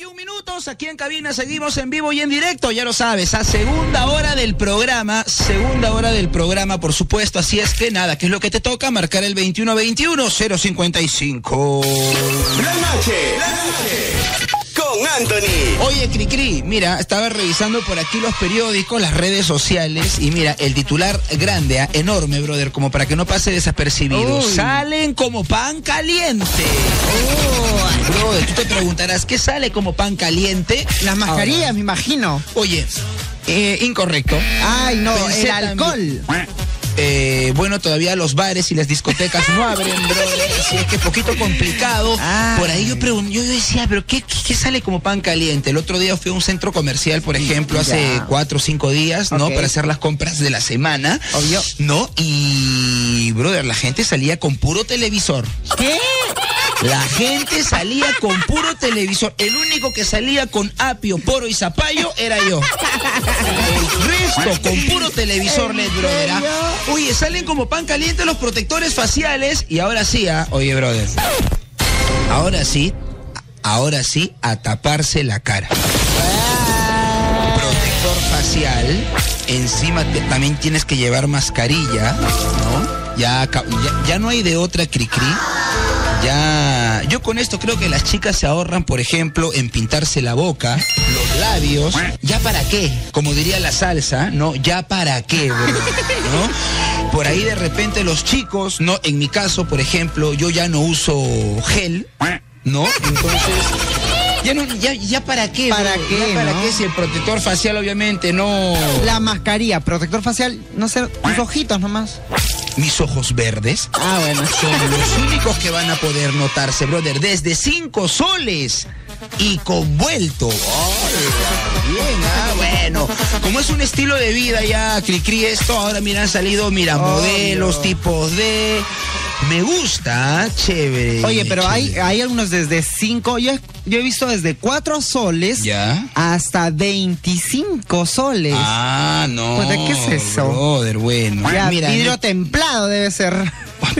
21 minutos, aquí en cabina seguimos en vivo y en directo, ya lo sabes, a segunda hora del programa, segunda hora del programa, por supuesto, así es que nada, ¿qué es lo que te toca? Marcar el 2121-055. La noche, la noche, con Anthony. Oye, Cricri, mira, estaba revisando por aquí los periódicos, las redes sociales, y mira, el titular grande, ah, enorme, brother, como para que no pase desapercibido. Uy. Salen como pan caliente. Brother, tú te preguntarás, ¿qué sale como pan caliente? Las mascarillas, Ahora, me imagino. Oye, eh, incorrecto. Ay, no, Pensé el alcohol. Eh, bueno, todavía los bares y las discotecas no abren, brother, así es que es poquito complicado. Ah. Por ahí yo pregunto, yo decía, pero qué, qué, qué sale como pan caliente? El otro día fui a un centro comercial, por ejemplo, hace cuatro o cinco días, ¿no? Para hacer las compras de la semana. Obvio. ¿No? Y, brother, la gente salía con puro televisor. ¿Qué? La gente salía con puro televisor. El único que salía con apio, poro y zapallo era yo. El resto con puro televisor, ¿En LED, brother. Oye, salen como pan caliente los protectores faciales. Y ahora sí, ¿ah? oye, brother. Ahora sí, ahora sí, a taparse la cara. Protector facial. Encima también tienes que llevar mascarilla, ¿no? Ya, ya, ya no hay de otra cri-cri. Ya, yo con esto creo que las chicas se ahorran, por ejemplo, en pintarse la boca, los labios. ¿Ya para qué? Como diría la salsa, ¿no? ¿Ya para qué, bro? ¿no? Por ahí de repente los chicos, ¿no? En mi caso, por ejemplo, yo ya no uso gel, ¿no? Entonces, ya no, ya, ya para qué, ¿Para bro? qué, ¿Ya para no? qué si el protector facial obviamente no... La mascarilla, protector facial, no sé, tus ojitos nomás. Mis ojos verdes. Ah, bueno. son los únicos que van a poder notarse, brother, desde cinco soles y convuelto. Bien, ah, bueno. Como es un estilo de vida ya, Cricri, esto, ahora mira, han salido, mira, modelos, tipos de... Me gusta, ah, chévere. Oye, pero hay, chévere. hay algunos desde 5, yo, he- yo he visto desde 4 soles ¿Ya? hasta 25 soles. Ah, no. Pues, ¿de qué es eso? Brother, bueno. ya, mira, vidrio templado debe ser.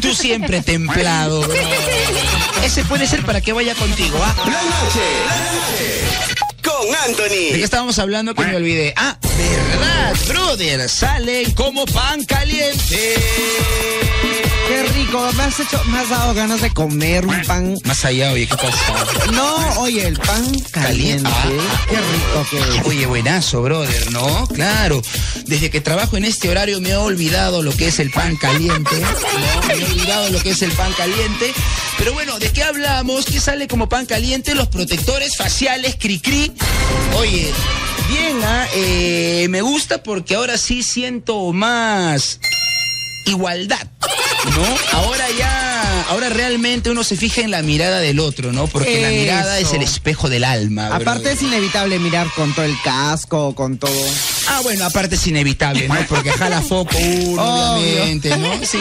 tú siempre templado. Ese puede ser para que vaya contigo, ¿ah? La noche, la noche, con ¿De qué Anthony. estábamos hablando que me olvidé? Ah, verdad, brother, salen como pan caliente. Qué rico, me has hecho, me has dado ganas de comer un pan. Más allá, oye, ¿qué pasa? No, oye, el pan caliente. Ah. Qué rico que es. Oye, buenazo, brother, ¿no? Claro. Desde que trabajo en este horario me he olvidado lo que es el pan caliente. ¿no? Me he olvidado lo que es el pan caliente. Pero bueno, ¿de qué hablamos? ¿Qué sale como pan caliente? Los protectores faciales, cri-cri. Oye, bien, ¿ah? Eh, me gusta porque ahora sí siento más igualdad, ¿no? Ahora ya, ahora realmente uno se fija en la mirada del otro, ¿no? Porque la mirada es el espejo del alma. Aparte brother. es inevitable mirar con todo el casco, con todo. Ah, bueno, aparte es inevitable, ¿no? Porque jala foco uno, obviamente, ¿no? Sí.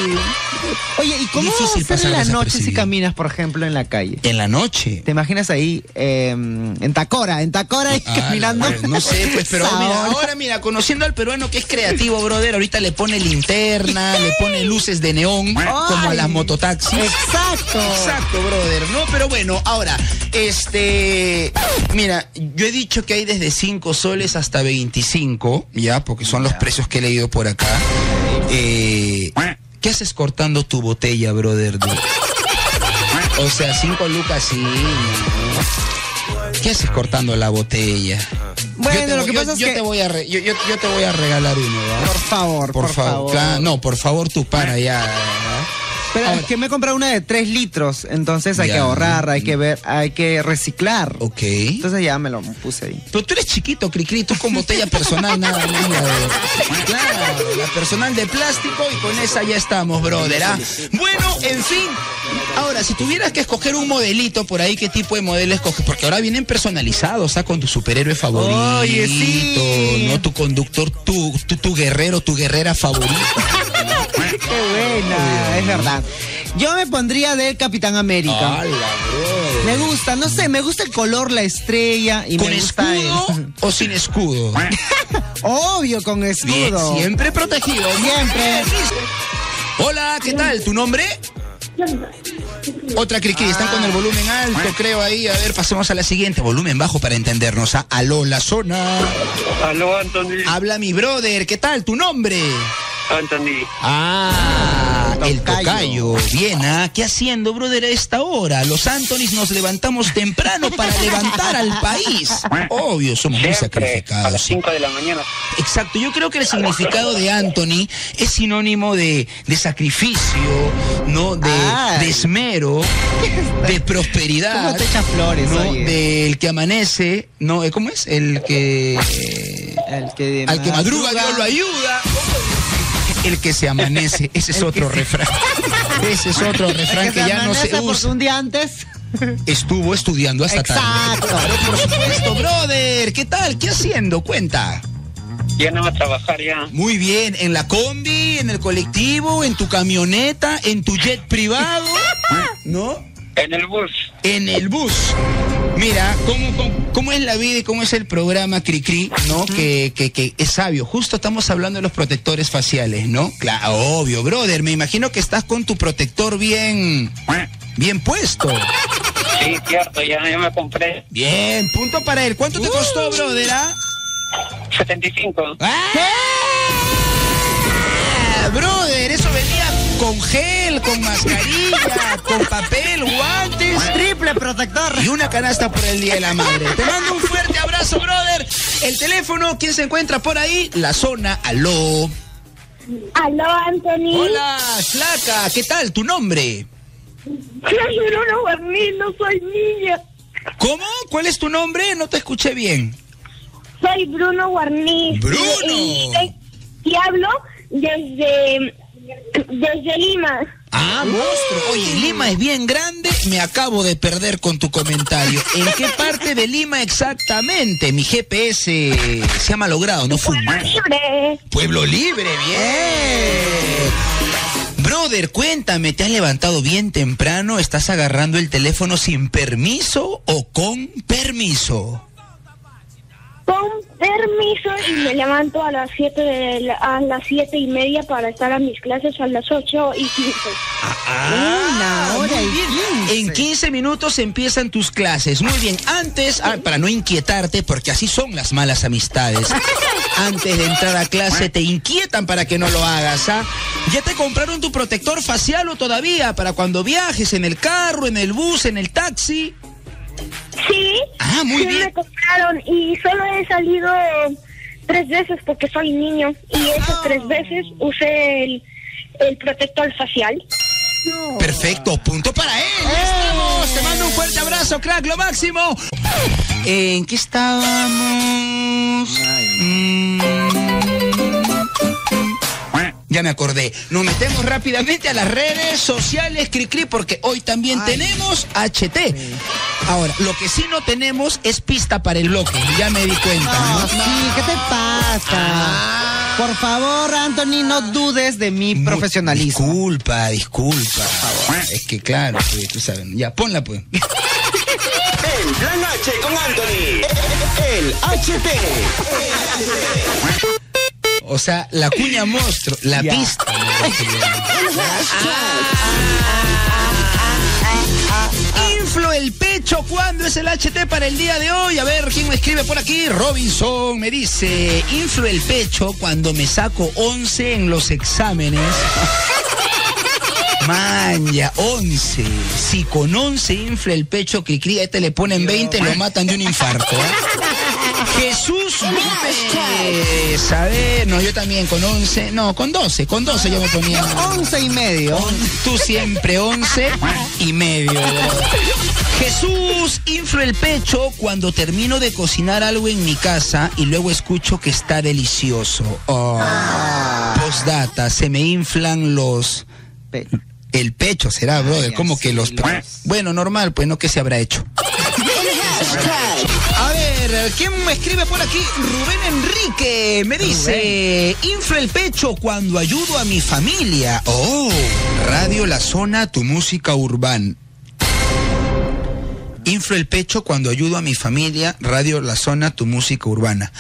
Oye, ¿y cómo Difícil hacer en la noche si caminas, por ejemplo, en la calle? En la noche. ¿Te imaginas ahí eh, en Tacora, en Tacora y Ah, caminando? no sé, pues, pero mira, hora. ahora mira, conociendo al peruano que es creativo, brother, ahorita le pone linterna, le pone luces de neón, como a las mototaxis. Exacto. Exacto, brother, ¿no? Pero bueno, ahora, este, mira, yo he dicho que hay desde 5 soles hasta 25, ya, porque son los precios que he leído por acá. Eh, ¿Qué haces cortando tu botella, brother? O sea, 5 lucas sí. ¿Qué haces cortando la botella? Bueno, Yo te lo voy- que yo- pasa es yo que- te voy a re- yo, yo- yo te voy a regalar uno, ¿va? Por favor, por, favor. Claro, no, por favor, tú para ya. ¿va? Pero Ahora- es que me he comprado una de 3 litros, entonces hay Ya. que ahorrar, hay que ver, hay que reciclar. Ok. Entonces ya me lo puse ahí. Pero tú eres chiquito, Cricri, tú con botella personal nada más. Claro, la personal de plástico y con esa ya estamos, brother. ¿ah? Bueno, en fin. Ahora, si tuvieras que escoger un modelito por ahí, ¿qué tipo de modelo escoges? Porque ahora vienen personalizados, ¿ah? Con tu superhéroe favorito, Oye, sí. ¿no? Tu conductor, tu, tu, tu guerrero, tu guerrera favorita. Qué buena, es verdad. Yo me pondría del Capitán América. Me gusta, no sé, me gusta el color, la estrella y ¿Con me gusta escudo el- o sin escudo? Obvio, con Bien, escudo. siempre protegido. Siempre. Hola, ¿qué tal? ¿Tu nombre? Otra Cricri, están con el volumen alto, creo ahí. A ver, pasemos a la siguiente. Volumen bajo para entendernos. A Aló, la zona. Aló, Anthony. Habla mi brother, ¿qué tal? ¿Tu nombre? Anthony. Ah, el tocayo. Bien, ¿ah? ¿Qué haciendo, brother, a esta hora? Los Antonis nos levantamos temprano para levantar al país. Obvio, somos muy Siempre, a sacrificados. las sí. 5 de la mañana. Exacto, yo creo que el significado de Anthony es sinónimo de, de sacrificio, ¿no? De, de esmero, de prosperidad. ¿Cómo te echa flores, ¿no? oye? Del que amanece, ¿no? Eh, ¿Cómo es? El que. El que Al que madruga, Dios lo ayuda. El que se amanece, ese es otro se- refrán. Ese es otro refrán que, ya no se usa. un día antes. Estuvo estudiando hasta tarde. Exacto. Claro, por supuesto, brother. ¿Qué tal? ¿Qué haciendo? Cuenta. Ya no va a trabajar ya. Muy bien, en la combi, en el colectivo, en tu camioneta, en tu jet privado, ¿no? En el bus. En el bus. Mira, ¿cómo, cómo, cómo es la vida y cómo es el programa Cricri, ¿no? Que, que, que es sabio. Justo estamos hablando de los protectores faciales, ¿no? Claro, obvio, brother. Me imagino que estás con tu protector bien, bien puesto. Sí, cierto, ya, ya me compré. Bien, punto para él. ¿Cuánto te costó, brother? ah? 75. ¡Ah! Brother, eso venía con gel, con mascarilla, con papel, guantes Triple protector. y una canasta por el Día de la Madre. Te mando un fuerte abrazo, brother. El teléfono, ¿quién se encuentra por ahí? La zona, aló. Aló, Anthony. Hola, flaca, ¿qué tal? ¿Tu nombre? Soy Bruno Guarnín, no soy niña. ¿Cómo? ¿Cuál es tu nombre? No te escuché bien. Soy Bruno Guarniz. ¡Bruno! Y, y- y hablo desde, desde Lima. Ah, monstruo. Oye, Lima es bien grande. Me acabo de perder con tu comentario. ¿En qué parte de Lima exactamente? Mi GPS se ha malogrado, no fue. Libre. Pueblo Libre, bien. Brother, cuéntame, ¿te has levantado bien temprano? ¿Estás agarrando el teléfono sin permiso o con permiso? Con permiso y me levanto a las siete de la- a las siete y media para estar a mis clases a las ocho y quince. Una hora muy y bien. quince. En 15 minutos empiezan tus clases. Muy bien. Antes, ah, para no inquietarte, porque así son las malas amistades. Antes de entrar a clase te inquietan para que no lo hagas, ¿ah? ¿Ya te compraron tu protector facial o todavía? Para cuando viajes en el carro, en el bus, en el taxi. Sí. Ah, muy sí bien. me compraron y solo he salido tres veces porque soy niño y esas tres veces usé el, el protector facial. Perfecto, punto para él. Estamos. Te mando un fuerte abrazo, crack, lo máximo. ¿En qué estábamos? Mm. Ya me acordé. Nos metemos rápidamente a las redes sociales, Cricri, porque hoy también tenemos HT. Ahora, lo que sí no tenemos es pista para el bloque. Ya me di cuenta. No, ¿no? sí, ¿qué te pasa? Ah. Por favor, Anthony, no dudes de mi profesionalismo. Disculpa, disculpa. Es que claro, pues, tú sabes. Ya, ponla pues. El Plan H con Anthony. El HT. O sea, la cuña monstruo, la pista. Inflo el pecho, ¿cuándo es el HT para el día de hoy? A ver, ¿quién me escribe por aquí? Robinson me dice, inflo el pecho cuando me saco 11 en los exámenes. Manja, 11. Si con 11 infla el pecho, que cría, este le ponen 20, lo matan de un infarto. ¿eh? Jesús Gómez. A ver, no, yo también con 11. No, con 12. Con 12 yo me ponía. Once y medio. Tú siempre 11 y medio. Jesús inflo el pecho cuando termino de cocinar algo en mi casa y luego escucho que está delicioso. Oh. Postdata, se me inflan los... El pecho será, brother, Ay, como que los... los- Bueno, normal, pues no que se habrá hecho. ¿Quién me escribe por aquí? Rubén Enrique me dice, inflo el pecho cuando ayudo a mi familia. Oh, Radio La Zona, tu música urbana. Inflo el pecho cuando ayudo a mi familia, Radio La Zona, tu música urbana.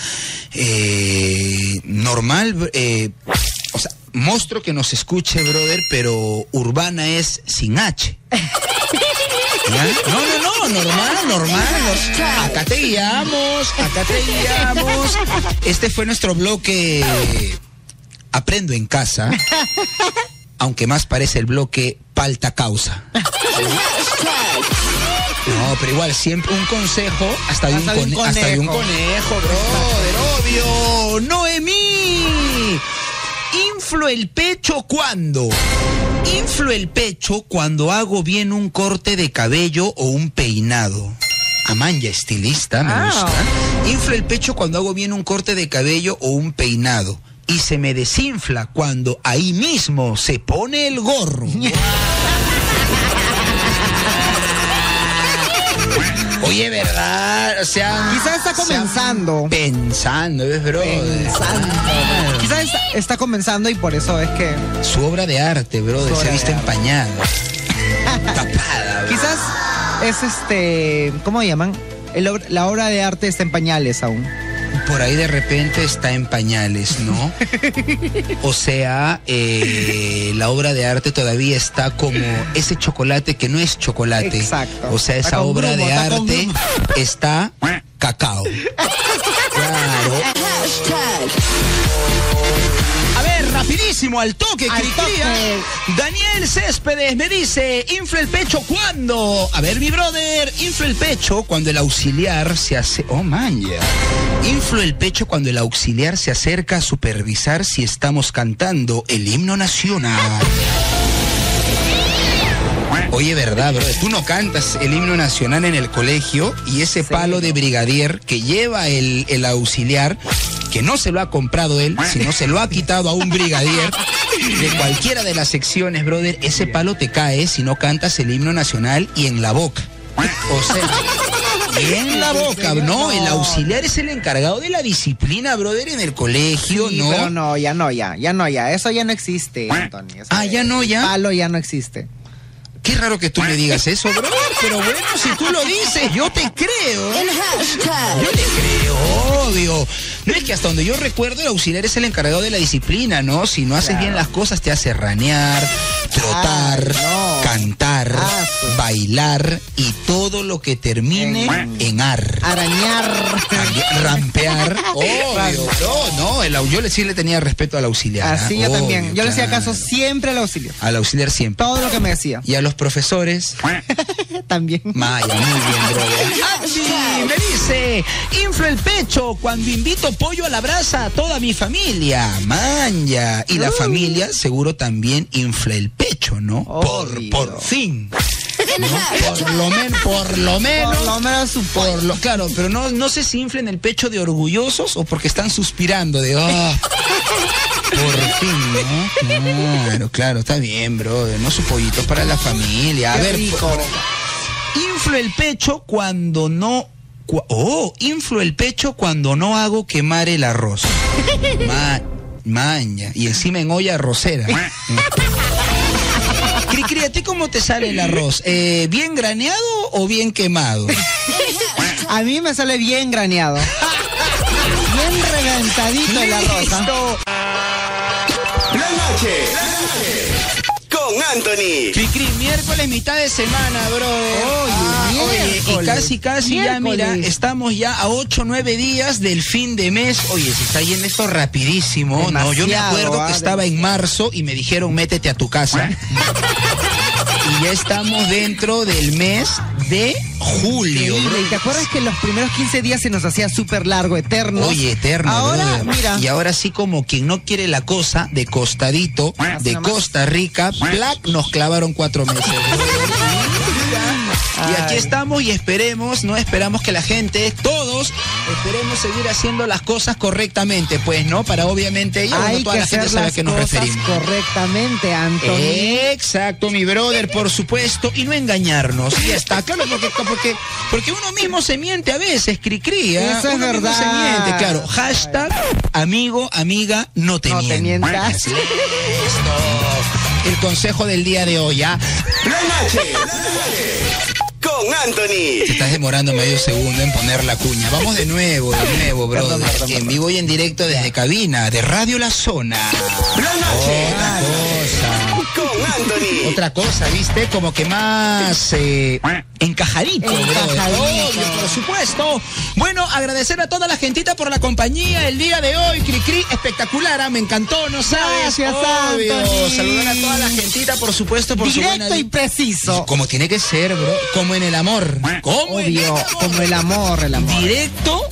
Eh, normal, eh, o sea, monstruo que nos escuche, brother, pero urbana es sin H. ¿Ya? No, no, no, normal, normal. acá te guiamos, acá te guiamos. Este fue nuestro bloque Aprendo en casa, aunque más parece el bloque Palta Causa. No, pero igual, siempre un consejo hasta de un, Hasta de un cone- hasta de un conejo. conejo, brother, obvio. Noemí. Inflo el pecho cuando. Inflo el pecho cuando hago bien un corte de cabello o un peinado. Amanya, estilista, me Ah. gusta. Inflo el pecho cuando hago bien un corte de cabello o un peinado. Y se me desinfla cuando ahí mismo se pone el gorro. Oye, ¿verdad? O sea, Quizás está comenzando. Pensando, ¿ves, bro? Quizás está, comenzando y por eso es que Su obra de arte, bro, se arte. empañada. Tapada, bro. quizás es este, ¿cómo llaman? El la obra de arte está en pañales aún. Por ahí de repente está en pañales, ¿no? O sea, eh, la obra de arte todavía está como ese chocolate que no es chocolate. Exacto. O sea, esa obra grumo, de está arte está cacao. Claro. Al toque, Al Cricría. toque. Daniel Céspedes me dice, infla el pecho cuando. A ver, mi brother, infla el pecho cuando el auxiliar se hace. Oh, man, ya. Inflo el pecho cuando el auxiliar se acerca a supervisar si estamos cantando el himno nacional. Oye, verdad, bro. Tú no cantas el himno nacional en el colegio y ese palo de brigadier que lleva el, el auxiliar, que no se lo ha comprado él, sino se lo ha quitado a un brigadier de cualquiera de las secciones, brother, ese palo te cae si no cantas el himno nacional y en la boca. O sea, y en la boca, no, el auxiliar es el encargado de la disciplina, brother, en el colegio, Sí, ¿no? pero no, ya no, ya, ya no, ya. Eso ya no existe, Anthony. Eso Ah, ya no, ya. Palo ya no existe. Qué raro que tú me digas eso, brother, pero bueno, si tú lo dices, yo te creo. Yo te creo, obvio. No es que hasta donde yo recuerdo, el auxiliar es el encargado de la disciplina, ¿no? Si no haces bien las cosas, te hace ranear, trotar, no. cantar, Ah, sí. bailar y todo lo que termine en ar. Arañar. Rampear, obvio. No, no, el, yo le- sí le tenía respeto al auxiliar. Así ¿ah? yo también. Yo le hacía caso siempre al auxilio. Al auxiliar siempre. Todo lo que me decía. Y a los profesores, También. Maya, muy bien, brother. Andy me dice, inflo el pecho cuando invito pollo a la brasa a toda mi familia. Manja. Y la familia seguro también infla el pecho, ¿no? Por, por fin. ¿no? Por lo menos, por lo menos. Por lo menos su Por lo, claro, pero no, no sé si inflen el pecho de orgullosos o porque están suspirando de "Ah, por fin, ¿no? Claro, claro, está bien, brother. No su pollito para la familia. A Qué ver, rico. por- inflo el pecho cuando no. oh, inflo el pecho cuando no hago quemar el arroz. Ma- maña. Y encima en olla arrocera. Cri, cri, ¿a ti cómo te sale el arroz? Eh, ¿Bien graneado o bien quemado? A mí me sale bien graneado. Bien reventadito el arroz. Listo. La noche. Con Anthony. Cri, cri, miércoles, mitad de semana, bro. Oye, oye, y casi, casi ya, mira, estamos ya a 8, 9 días del fin de mes. Oye, se está yendo esto rapidísimo, ¿no? Yo me acuerdo ah, que estaba en marzo y me dijeron, métete a tu casa. y ya estamos dentro del mes de julio, bro. ¿Y te acuerdas que los primeros 15 días se nos hacía súper largo, eterno? Oye, eterno. Ahora, mira. Y ahora sí, como quien no quiere la cosa, de costadito, de. Costa Rica, plac, nos clavaron cuatro meses. Y aquí estamos y esperemos, no esperamos que la gente, todos, esperemos seguir haciendo las cosas correctamente, pues, ¿no? Para obviamente ellos, Hay no toda que la gente sabe a qué nos referimos. Eh, correctamente, Anthony. Exacto, mi brother, por supuesto, y no engañarnos. Y ya está, claro, porque, porque, porque uno mismo se miente a veces, cri-cri, ¿ah? Eso es Uno mismo verdad. se miente, claro. Hashtag, amigo, amiga, no te No te mientas. mientas. Listo. El consejo del día de hoy, ¿ah? Noche. Con Anthony. Te estás demorando medio segundo en poner la cuña. Vamos de nuevo, de nuevo. Perdón, perdón, en vivo y en directo desde cabina de Radio La Zona. Anthony. Otra cosa, ¿viste? Como que más eh, encajadito. Encajadito. Obvio, por supuesto. Bueno, agradecer a toda la gentita por la compañía el día de hoy. Cricri, espectacular, ah, me encantó, ¿no sabes? Gracias, Obvio. Anthony. Saludar a toda la gentita, por supuesto, por su Directo buena... y preciso. Como tiene que ser, bro. Como en el amor. Como en el Obvio, amor. como el amor, el amor. Directo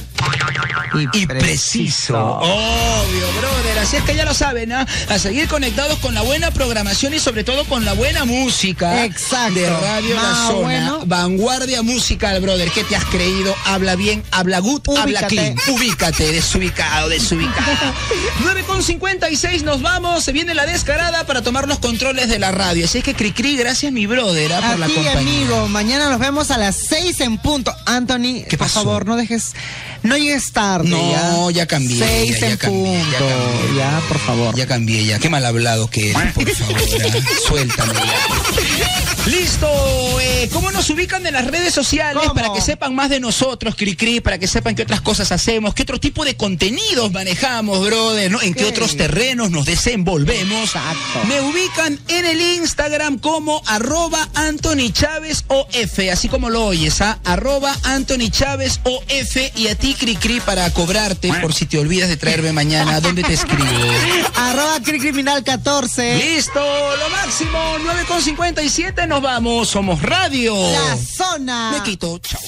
y preciso. Obvio, brother. Así es que ya lo saben, ¿ah? A seguir conectados con la buena programación y sobre todo con la buena música. Exacto. De Radio La Zona. bueno. Vanguardia musical, brother. ¿Qué te has creído? Habla bien, habla good, habla clean. Ubícate, desubicado, desubicado. 9.56 nos vamos. Se viene la descarada para tomar los controles de la radio. Así es que Cricri, gracias mi brother ¿ah? por la A ti, compañía. amigo, mañana nos vemos a las seis en punto. Anthony, ¿Qué por pasó? favor, no dejes, no llegues tarde. No, ya cambié, Seis ya- ya en cambié, ya punto. cambié. Ya, por favor. Ya cambié ya. Qué mal hablado que eres, por favor. Suéltame ya. Listo. Eh, ¿Cómo nos ubican en las redes sociales ¿Cómo? para que sepan más de nosotros, Cricri, para que sepan qué otras cosas hacemos, qué otro tipo de contenidos manejamos, brother, ¿no? en qué otros terrenos nos desenvolvemos? Exacto. Me ubican en el Instagram como arroba Anthony Chávez OF, así como lo oyes, ¿ah? arroba Anthony Chávez OF y a ti, Cricri, para cobrarte por si te olvidas de traerme mañana. ¿Dónde te escribo? Arroba Criminal 14. Listo, lo máximo, 9.57, nos vamos, somos radio. La zona. Me quito, chao.